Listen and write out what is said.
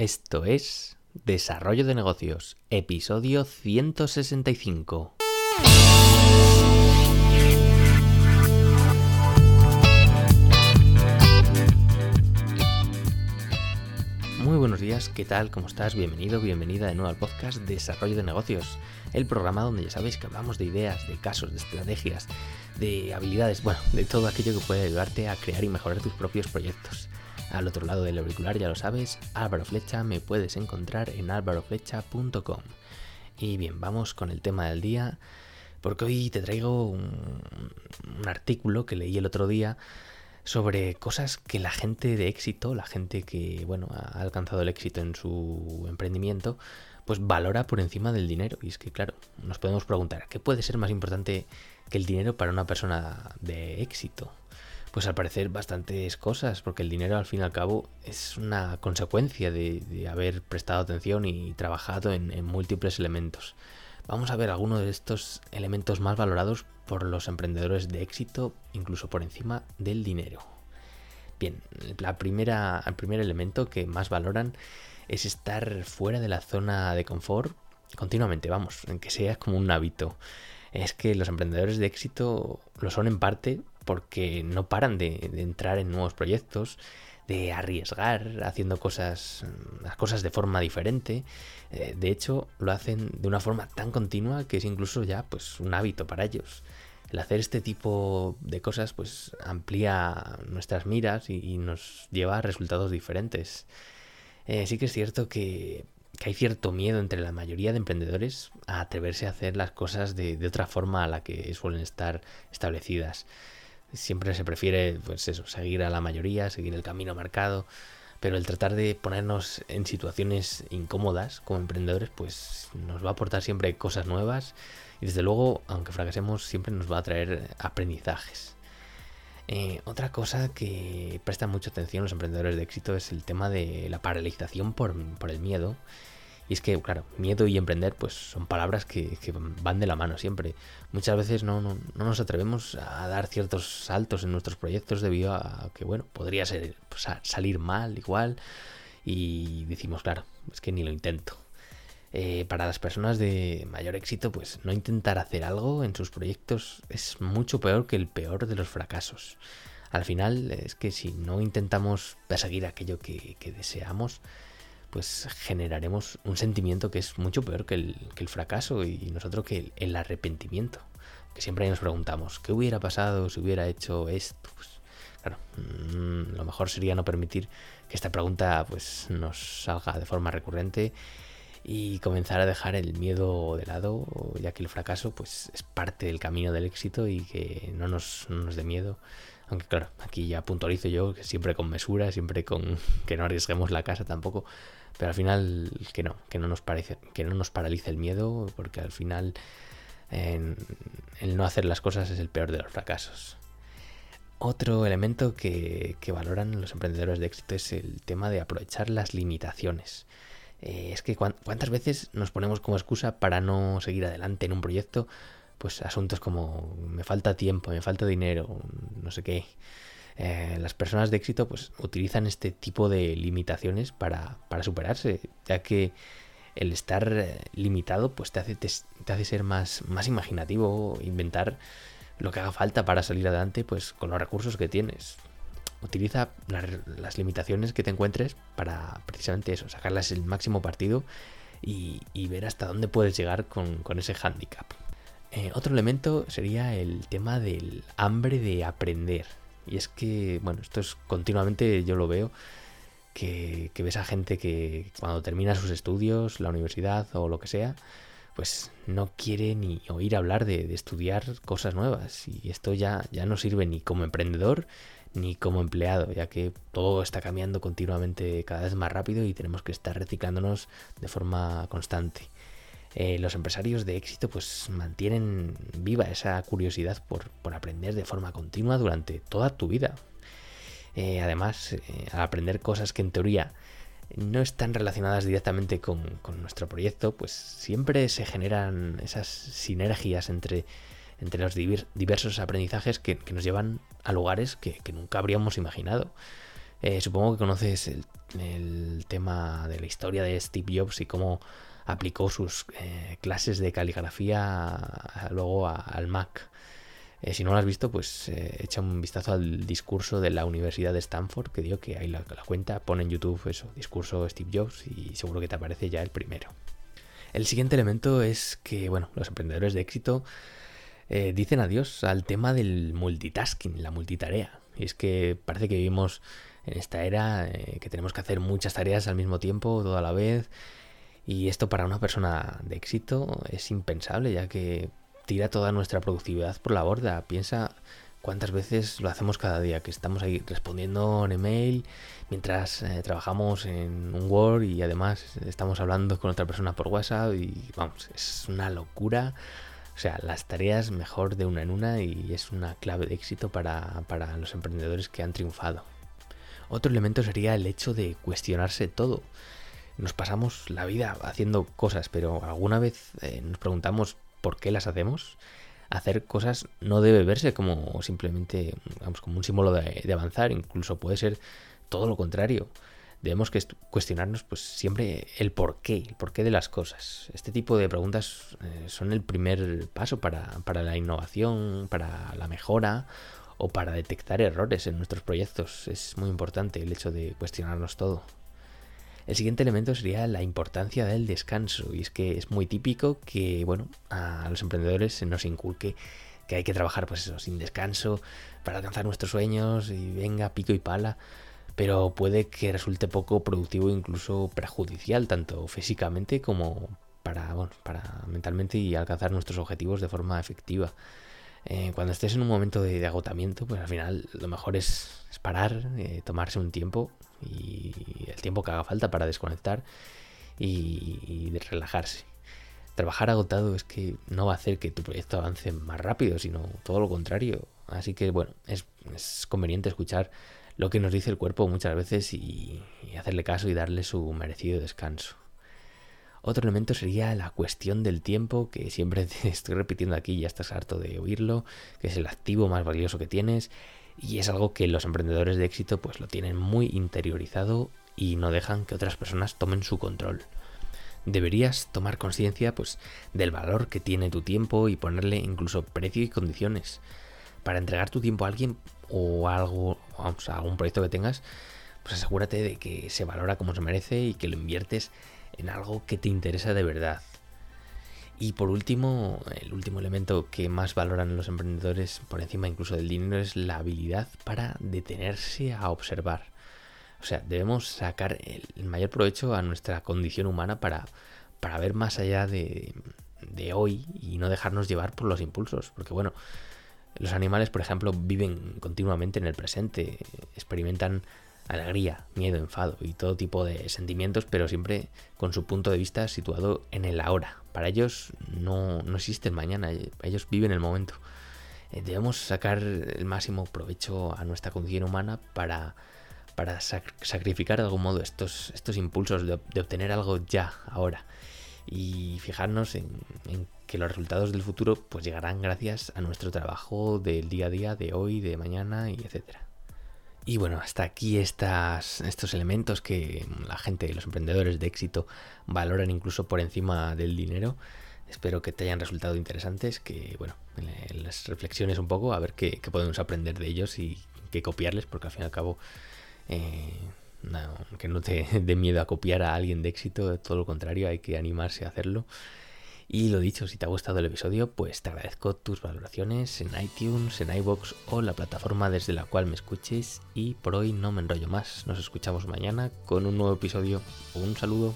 Esto es Desarrollo de Negocios, episodio 165. Muy buenos días, ¿qué tal? ¿Cómo estás? Bienvenido, bienvenida de nuevo al podcast Desarrollo de Negocios, el programa donde ya sabéis que hablamos de ideas, de casos, de estrategias, de habilidades, bueno, de todo aquello que puede ayudarte a crear y mejorar tus propios proyectos. Al otro lado del auricular, ya lo sabes, Álvaro Flecha, me puedes encontrar en álvaroflecha.com. Y bien, vamos con el tema del día, porque hoy te traigo un, un artículo que leí el otro día sobre cosas que la gente de éxito, la gente que, bueno, ha alcanzado el éxito en su emprendimiento, pues valora por encima del dinero. Y es que, claro, nos podemos preguntar, ¿qué puede ser más importante que el dinero para una persona de éxito? Pues al parecer bastantes cosas, porque el dinero al fin y al cabo es una consecuencia de, haber prestado atención y trabajado en, múltiples elementos. Vamos a ver algunos de estos elementos más valorados por los emprendedores de éxito, incluso por encima del dinero. Bien, la primera, el primer elemento que más valoran es estar fuera de la zona de confort continuamente, vamos, en que sea como un hábito. Es que los emprendedores de éxito lo son en parte porque no paran de, entrar en nuevos proyectos, de arriesgar haciendo cosas, las cosas de forma diferente. Eh, de hecho, lo hacen de una forma tan continua que es incluso ya pues un hábito para ellos. El hacer este tipo de cosas pues amplía nuestras miras y, nos lleva a resultados diferentes. Eh, sí que es cierto que, hay cierto miedo entre la mayoría de emprendedores a atreverse a hacer las cosas de otra forma a la que suelen estar establecidas siempre se prefiere, pues eso, seguir a la mayoría, seguir el camino marcado, pero el tratar de ponernos en situaciones incómodas como emprendedores, pues nos va a aportar siempre cosas nuevas y desde luego, aunque fracasemos, siempre nos va a traer aprendizajes. Eh, otra cosa que presta mucha atención los emprendedores de éxito es el tema de la paralización por, por el miedo y es que, claro, miedo y emprender pues son palabras que, van de la mano siempre. Muchas veces no, no, nos atrevemos a dar ciertos saltos en nuestros proyectos debido a que, bueno, podría pues, salir mal igual. Y decimos, claro, es que ni lo intento. Eh, para las personas de mayor éxito, pues no intentar hacer algo en sus proyectos es mucho peor que el peor de los fracasos. Al final es que si no intentamos perseguir aquello que, que deseamos, pues generaremos un sentimiento que es mucho peor que el, que el fracaso y nosotros que el, arrepentimiento. Que siempre nos preguntamos, ¿qué hubiera pasado si hubiera hecho esto? Pues, claro, mmm, lo mejor sería no permitir que esta pregunta pues, nos salga de forma recurrente y comenzar a dejar el miedo de lado, ya que el fracaso pues, es parte del camino del éxito y que no nos, no nos dé miedo. Aunque claro, aquí ya puntualizo yo que siempre con mesura, siempre con que no arriesguemos la casa tampoco, pero al final que no, que no nos parece, que no nos paralice el miedo, porque al final el no hacer las cosas es el peor de los fracasos. Otro elemento que, que valoran los emprendedores de éxito es el tema de aprovechar las limitaciones. Eh, es que cuántas veces nos ponemos como excusa para no seguir adelante en un proyecto, pues asuntos como me falta tiempo, me falta dinero, no sé qué. Eh, las personas de éxito pues utilizan este tipo de limitaciones para, para superarse, ya que el estar eh, limitado pues te hace, te, hace ser más, más imaginativo, inventar lo que haga falta para salir adelante pues con los recursos que tienes. Utiliza la, las limitaciones que te encuentres para precisamente eso, sacarlas el máximo partido y, y ver hasta dónde puedes llegar con, con ese handicap. Eh, otro elemento sería el tema del hambre de aprender. Y es que, bueno, esto es continuamente, yo lo veo, que, que ves a gente que cuando termina sus estudios, la universidad o lo que sea, pues no quiere ni oír hablar de, de, estudiar cosas nuevas. Y esto ya, ya no sirve ni como emprendedor ni como empleado, ya que todo está cambiando continuamente cada vez más rápido y tenemos que estar reciclándonos de forma constante. Eh, los empresarios de éxito pues mantienen viva esa curiosidad por, por aprender de forma continua durante toda tu vida. Eh, además, eh, al aprender cosas que en teoría no están relacionadas directamente con, con, nuestro proyecto, pues siempre se generan esas sinergias entre, entre los diversos aprendizajes que, que nos llevan a lugares que, nunca habríamos imaginado. Supongo que conoces el, tema de la historia de Steve Jobs y cómo aplicó sus eh, clases de caligrafía luego al Mac. Eh, si no lo has visto, pues echa un vistazo al discurso de la Universidad de Stanford, que dio que ahí la, cuenta, pone en YouTube eso, discurso Steve Jobs, y seguro que te aparece ya el primero. El siguiente elemento es que, bueno, los emprendedores de éxito dicen adiós al tema del multitasking, la multitarea. Y es que parece que vivimos en esta era eh, que tenemos que hacer muchas tareas al mismo tiempo, toda la vez. Y esto para una persona de éxito es impensable, ya que tira toda nuestra productividad por la borda. Piensa cuántas veces lo hacemos cada día, que estamos ahí respondiendo en email mientras eh, trabajamos en un Word y además estamos hablando con otra persona por WhatsApp y vamos, es una locura. O sea, las tareas mejor de una en una y es una clave de éxito para, para los emprendedores que han triunfado. Otro elemento sería el hecho de cuestionarse todo. Nos pasamos la vida haciendo cosas, pero alguna vez eh, nos preguntamos por qué las hacemos. Hacer cosas no debe verse como simplemente vamos, como un símbolo de, avanzar, incluso puede ser todo lo contrario. Debemos cuestionarnos pues siempre el porqué, el porqué de las cosas. Este tipo de preguntas eh, son el primer paso para, para la innovación, para la mejora o para detectar errores en nuestros proyectos. Es muy importante el hecho de cuestionarnos todo. El siguiente elemento sería la importancia del descanso. Y es que es muy típico que, bueno, a los emprendedores se nos inculque que hay que trabajar, pues eso, sin descanso, para alcanzar nuestros sueños y venga, pico y pala. Pero puede que resulte poco productivo, incluso perjudicial, tanto físicamente como para, bueno, para mentalmente y alcanzar nuestros objetivos de forma efectiva. Eh, cuando estés en un momento de, agotamiento, pues al final lo mejor es, parar, eh, tomarse un tiempo y el tiempo que haga falta para desconectar y, relajarse. Trabajar agotado es que no va a hacer que tu proyecto avance más rápido, sino todo lo contrario. Así que bueno, es, conveniente escuchar lo que nos dice el cuerpo muchas veces y hacerle caso y darle su merecido descanso. Otro elemento sería la cuestión del tiempo, que siempre te estoy repitiendo aquí, ya estás harto de oírlo, que es el activo más valioso que tienes y es algo que los emprendedores de éxito pues lo tienen muy interiorizado y no dejan que otras personas tomen su control. Deberías tomar conciencia pues del valor que tiene tu tiempo y ponerle incluso precio y condiciones. Para entregar tu tiempo a alguien o a algo, vamos, a algún proyecto que tengas, pues asegúrate de que se valora como se merece y que lo inviertes en algo que te interesa de verdad. Y por último, el último elemento que más valoran los emprendedores por encima incluso del dinero es la habilidad para detenerse a observar. O sea, debemos sacar el mayor provecho a nuestra condición humana para, para ver más allá de, de hoy y no dejarnos llevar por los impulsos. Porque bueno, los animales, por ejemplo, viven continuamente en el presente, experimentan alegría, miedo, enfado y todo tipo de sentimientos, pero siempre con su punto de vista situado en el ahora. Para ellos no, no existe el mañana, ellos viven el momento. Eh, debemos sacar el máximo provecho a nuestra condición humana para, para sacrificar de algún modo estos, estos impulsos de, obtener algo ya, ahora. Y fijarnos en, en, que los resultados del futuro pues llegarán gracias a nuestro trabajo del día a día, de hoy, de mañana y etcétera. Y bueno, hasta aquí estas, estos elementos que la gente, los emprendedores de éxito valoran incluso por encima del dinero. Espero que te hayan resultado interesantes, que bueno, las reflexiones un poco, a ver qué, podemos aprender de ellos y qué copiarles, porque al fin y al cabo, eh, que no te dé miedo a copiar a alguien de éxito, todo lo contrario, hay que animarse a hacerlo. Y lo dicho, si te ha gustado el episodio, pues te agradezco tus valoraciones en iTunes, en iBox o la plataforma desde la cual me escuches. Y por hoy no me enrollo más. Nos escuchamos mañana con un nuevo episodio. Un saludo.